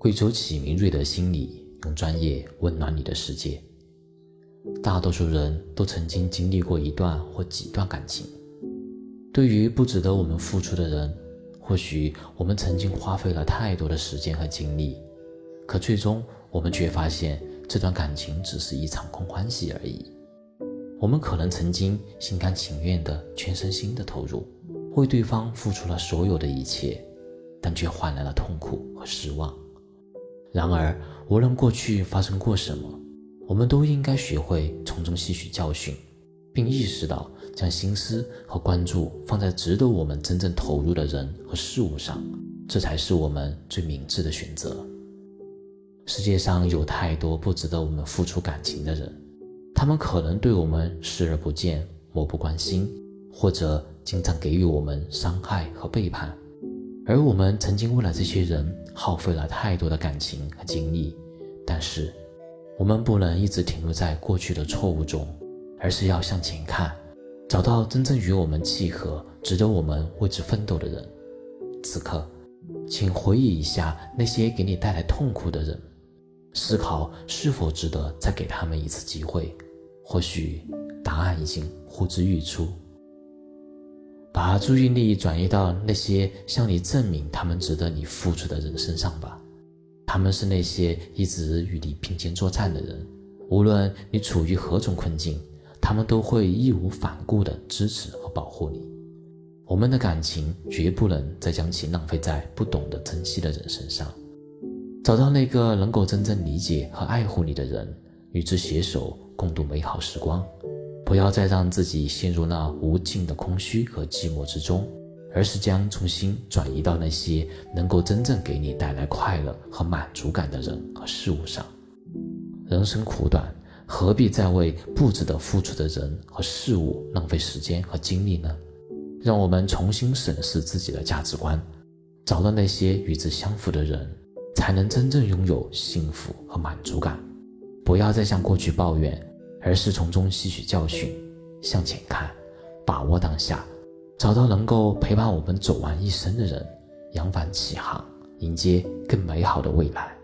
贵州启明瑞德心理用专业温暖你的世界。大多数人都曾经经历过一段或几段感情。对于不值得我们付出的人，或许我们曾经花费了太多的时间和精力，可最终我们却发现这段感情只是一场空欢喜而已。我们可能曾经心甘情愿的、全身心的投入，为对方付出了所有的一切，但却换来了痛苦和失望。然而，无论过去发生过什么，我们都应该学会从中吸取教训。并意识到，将心思和关注放在值得我们真正投入的人和事物上，这才是我们最明智的选择。世界上有太多不值得我们付出感情的人，他们可能对我们视而不见、漠不关心，或者经常给予我们伤害和背叛，而我们曾经为了这些人耗费了太多的感情和精力。但是，我们不能一直停留在过去的错误中。而是要向前看，找到真正与我们契合、值得我们为之奋斗的人。此刻，请回忆一下那些给你带来痛苦的人，思考是否值得再给他们一次机会。或许答案已经呼之欲出。把注意力转移到那些向你证明他们值得你付出的人身上吧。他们是那些一直与你并肩作战的人，无论你处于何种困境。他们都会义无反顾地支持和保护你。我们的感情绝不能再将其浪费在不懂得珍惜的人身上。找到那个能够真正理解和爱护你的人，与之携手共度美好时光。不要再让自己陷入那无尽的空虚和寂寞之中，而是将重心转移到那些能够真正给你带来快乐和满足感的人和事物上。人生苦短。何必再为不值得付出的人和事物浪费时间和精力呢？让我们重新审视自己的价值观，找到那些与之相符的人，才能真正拥有幸福和满足感。不要再向过去抱怨，而是从中吸取教训，向前看，把握当下，找到能够陪伴我们走完一生的人，扬帆起航，迎接更美好的未来。